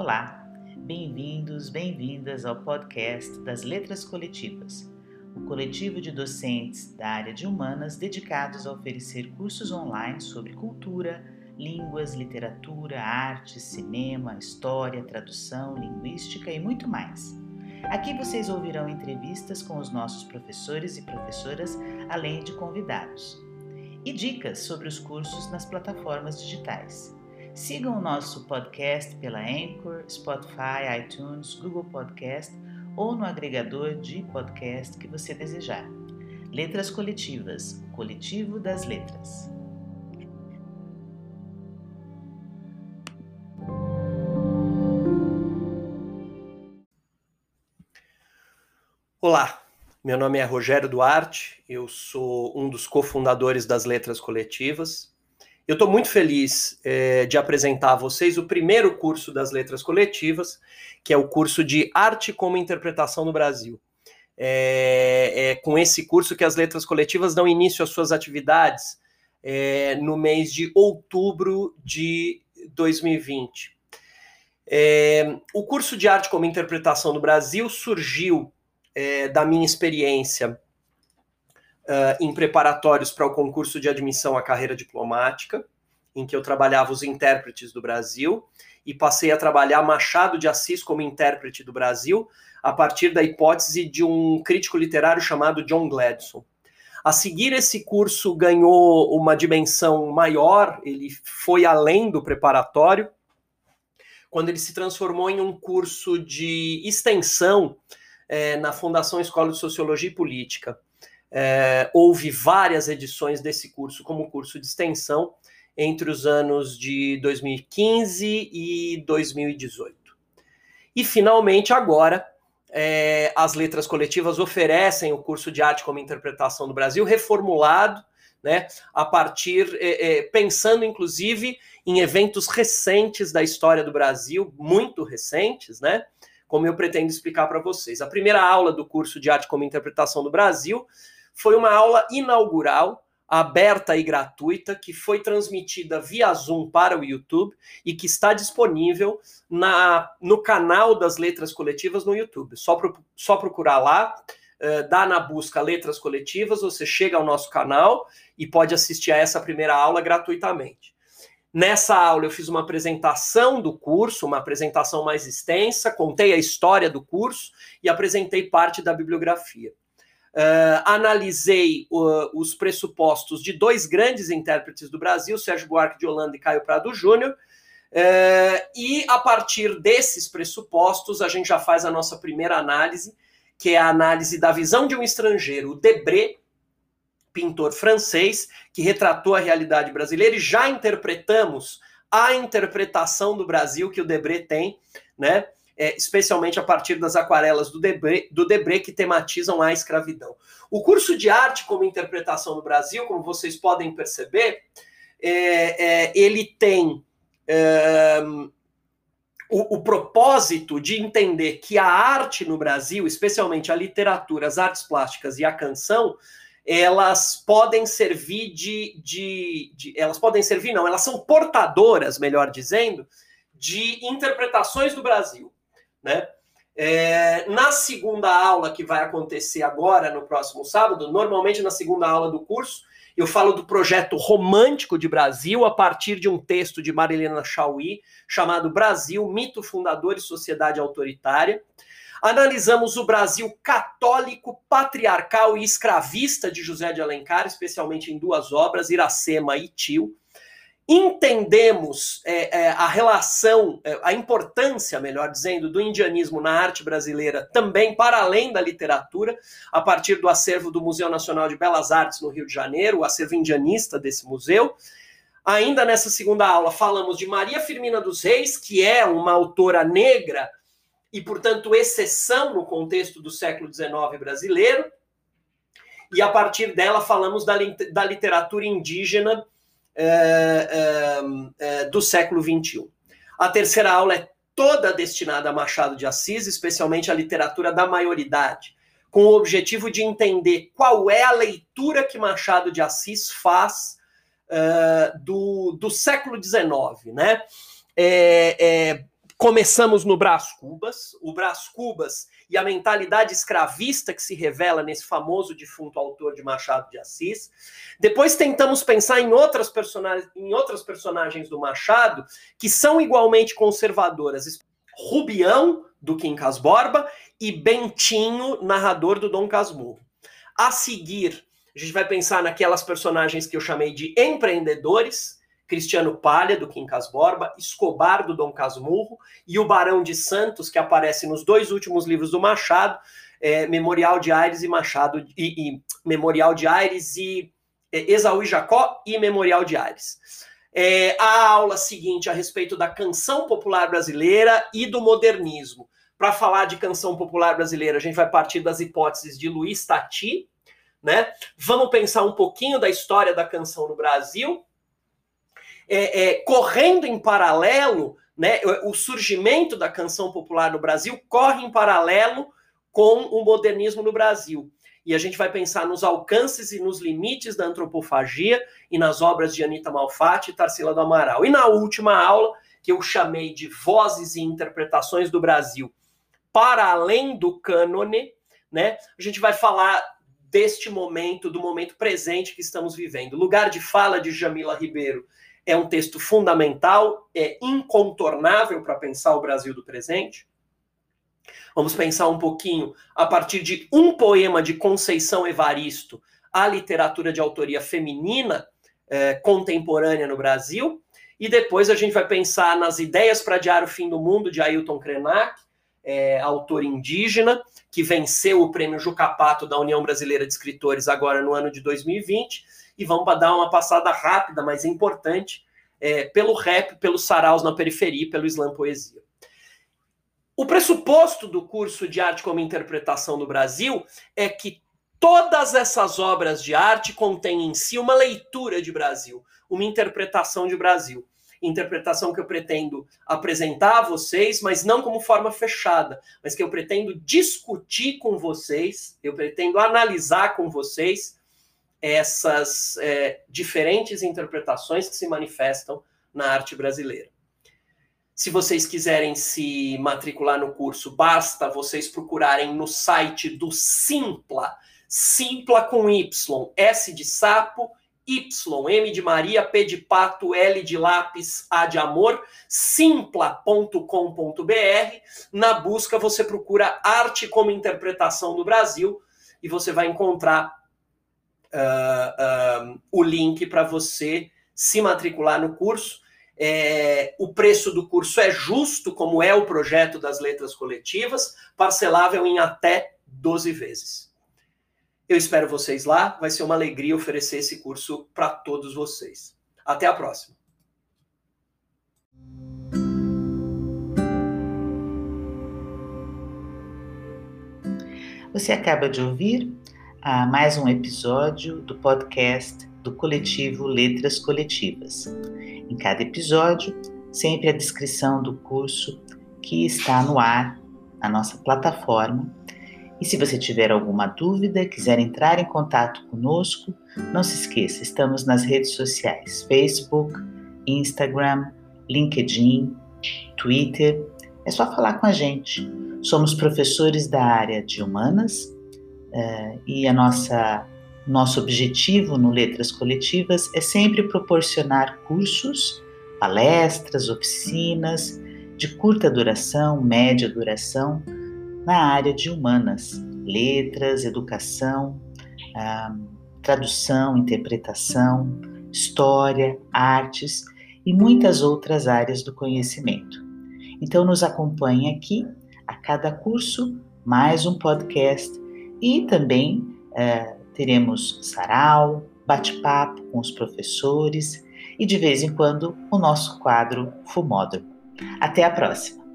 Olá, bem-vindos, bem-vindas ao podcast das Letras Coletivas, o coletivo de docentes da área de humanas dedicados a oferecer cursos online sobre cultura, línguas, literatura, arte, cinema, história, tradução, linguística e muito mais. Aqui vocês ouvirão entrevistas com os nossos professores e professoras, além de convidados, e dicas sobre os cursos nas plataformas digitais. Sigam o nosso podcast pela Anchor, Spotify, iTunes, Google Podcast ou no agregador de podcast que você desejar. Letras Coletivas, o coletivo das letras. Olá, meu nome é Rogério Duarte, eu sou um dos cofundadores das Letras Coletivas. Eu estou muito feliz é, de apresentar a vocês o primeiro curso das Letras Coletivas, que é o curso de Arte como Interpretação no Brasil. É, é com esse curso que as Letras Coletivas dão início às suas atividades é, no mês de outubro de 2020. É, o curso de Arte como Interpretação no Brasil surgiu da minha experiência uh, em preparatórios para o concurso de admissão à carreira diplomática, em que eu trabalhava os intérpretes do Brasil, e passei a trabalhar Machado de Assis como intérprete do Brasil, a partir da hipótese de um crítico literário chamado John Gladson. A seguir, esse curso ganhou uma dimensão maior, ele foi além do preparatório, quando ele se transformou em um curso de extensão é, na Fundação Escola de Sociologia e Política. É, houve várias edições desse curso como curso de extensão entre os anos de 2015 e 2018. E finalmente agora é, as letras coletivas oferecem o curso de arte como interpretação do Brasil reformulado, né, a partir é, é, pensando inclusive em eventos recentes da história do Brasil, muito recentes, né? como eu pretendo explicar para vocês. A primeira aula do curso de Arte como Interpretação do Brasil foi uma aula inaugural, aberta e gratuita, que foi transmitida via Zoom para o YouTube e que está disponível na, no canal das Letras Coletivas no YouTube. Só, pro, só procurar lá, uh, dá na busca Letras Coletivas, você chega ao nosso canal e pode assistir a essa primeira aula gratuitamente. Nessa aula eu fiz uma apresentação do curso, uma apresentação mais extensa, contei a história do curso e apresentei parte da bibliografia. Uh, analisei uh, os pressupostos de dois grandes intérpretes do Brasil, Sérgio Buarque de Holanda e Caio Prado Júnior, uh, e a partir desses pressupostos a gente já faz a nossa primeira análise, que é a análise da visão de um estrangeiro, o Debré, pintor francês que retratou a realidade brasileira e já interpretamos a interpretação do Brasil que o Debré tem, né? É, especialmente a partir das aquarelas do Debré, do Debré que tematizam a escravidão. O curso de arte como interpretação do Brasil, como vocês podem perceber, é, é, ele tem o, o, propósito de entender que a arte no Brasil, especialmente a literatura, as artes plásticas e a canção, elas podem servir de, de, de, Elas podem servir, não, elas são portadoras, melhor dizendo, de interpretações do Brasil. Né? É, na segunda aula, que vai acontecer agora, no próximo sábado, normalmente na segunda aula do curso, eu falo do projeto romântico de Brasil a partir de um texto de Marilena Chauí chamado Brasil, Mito Fundador e Sociedade Autoritária. Analisamos o Brasil católico, patriarcal e escravista de José de Alencar, especialmente em duas obras, Iracema e Tio. Entendemos é, é, a relação, é, a importância, melhor dizendo, do indianismo na arte brasileira também para além da literatura, a partir do acervo do Museu Nacional de Belas Artes no Rio de Janeiro, o acervo indianista desse museu. Ainda nessa segunda aula, falamos de Maria Firmina dos Reis, que é uma autora negra e, portanto, exceção no contexto do século XIX brasileiro. E a partir dela falamos da, da literatura indígena do século XXI. A terceira aula é toda destinada a Machado de Assis, especialmente a literatura da maioridade, com o objetivo de entender qual é a leitura que Machado de Assis faz uh, do, do século XIX, né? É, é, Começamos no Brás Cubas, o Brás Cubas e a mentalidade escravista que se revela nesse famoso defunto autor de Machado de Assis. Depois tentamos pensar em outras, personagens, em outras personagens do Machado que são igualmente conservadoras. Rubião, do Quincas Borba, e Bentinho, narrador do Dom Casmurro. A seguir, a gente vai pensar naquelas personagens que eu chamei de empreendedores, Cristiano Palha, do Quincas Borba, Escobar, do Dom Casmurro, e o Barão de Santos, que aparece nos dois últimos livros do Machado, é, Memorial de Aires e Machado, e, e Memorial de Aires e é, Esaú e Jacó e Memorial de Aires. É, a aula seguinte a respeito da canção popular brasileira e do modernismo. Para falar de canção popular brasileira, a gente vai partir das hipóteses de Luiz Tati, né? Vamos pensar um pouquinho da história da canção no Brasil é, é, correndo em paralelo, né, o surgimento da canção popular no Brasil corre em paralelo com o modernismo no Brasil. E a gente vai pensar nos alcances e nos limites da antropofagia e nas obras de Anita Malfatti e Tarsila do Amaral. E na última aula, que eu chamei de Vozes e Interpretações do Brasil para além do cânone, né? A gente vai falar deste momento, do momento presente que estamos vivendo. Lugar de fala de Jamila Ribeiro é um texto fundamental, é incontornável para pensar o Brasil do presente. Vamos pensar um pouquinho a partir de um poema de Conceição Evaristo, a literatura de autoria feminina eh, contemporânea no Brasil. E depois a gente vai pensar nas ideias para adiar o fim do mundo de Ailton Krenak, é, autor indígena, que venceu o prêmio Jucapato da União Brasileira de Escritores agora no ano de 2020 e vamos dar uma passada rápida, mas importante, é, pelo rap, pelos saraus na periferia, pelo slam poesia. O pressuposto do curso de arte como interpretação no Brasil é que todas essas obras de arte contêm em si uma leitura de Brasil, uma interpretação de Brasil. Interpretação que eu pretendo apresentar a vocês, mas não como forma fechada, mas que eu pretendo discutir com vocês, eu pretendo analisar com vocês essas é, diferentes interpretações que se manifestam na arte brasileira. Se vocês quiserem se matricular no curso, basta vocês procurarem no site do Simpla, Simpla com Y, S de sapo, Y, M de Maria, P de pato, L de lápis, A de amor, simpla.com.br. Na busca você procura arte como interpretação do Brasil e você vai encontrar uh, uh, o link para você se matricular no curso. É, o preço do curso é justo, como é o projeto das letras coletivas, parcelável em até 12 vezes. Eu espero vocês lá, vai ser uma alegria oferecer esse curso para todos vocês. Até a próxima. Você acaba de ouvir a mais um episódio do podcast do coletivo Letras Coletivas. Em cada episódio, sempre a descrição do curso que está no ar na nossa plataforma. E se você tiver alguma dúvida, quiser entrar em contato conosco, não se esqueça, estamos nas redes sociais: Facebook, Instagram, LinkedIn, Twitter. É só falar com a gente. Somos professores da área de humanas é, e a nossa nosso objetivo no Letras Coletivas é sempre proporcionar cursos, palestras, oficinas de curta duração, média duração na área de humanas, letras, educação, ah, tradução, interpretação, história, artes e muitas outras áreas do conhecimento. Então, nos acompanhe aqui a cada curso, mais um podcast e também é, teremos sarau, bate-papo com os professores e de vez em quando o nosso quadro Fumódromo. Até a próxima!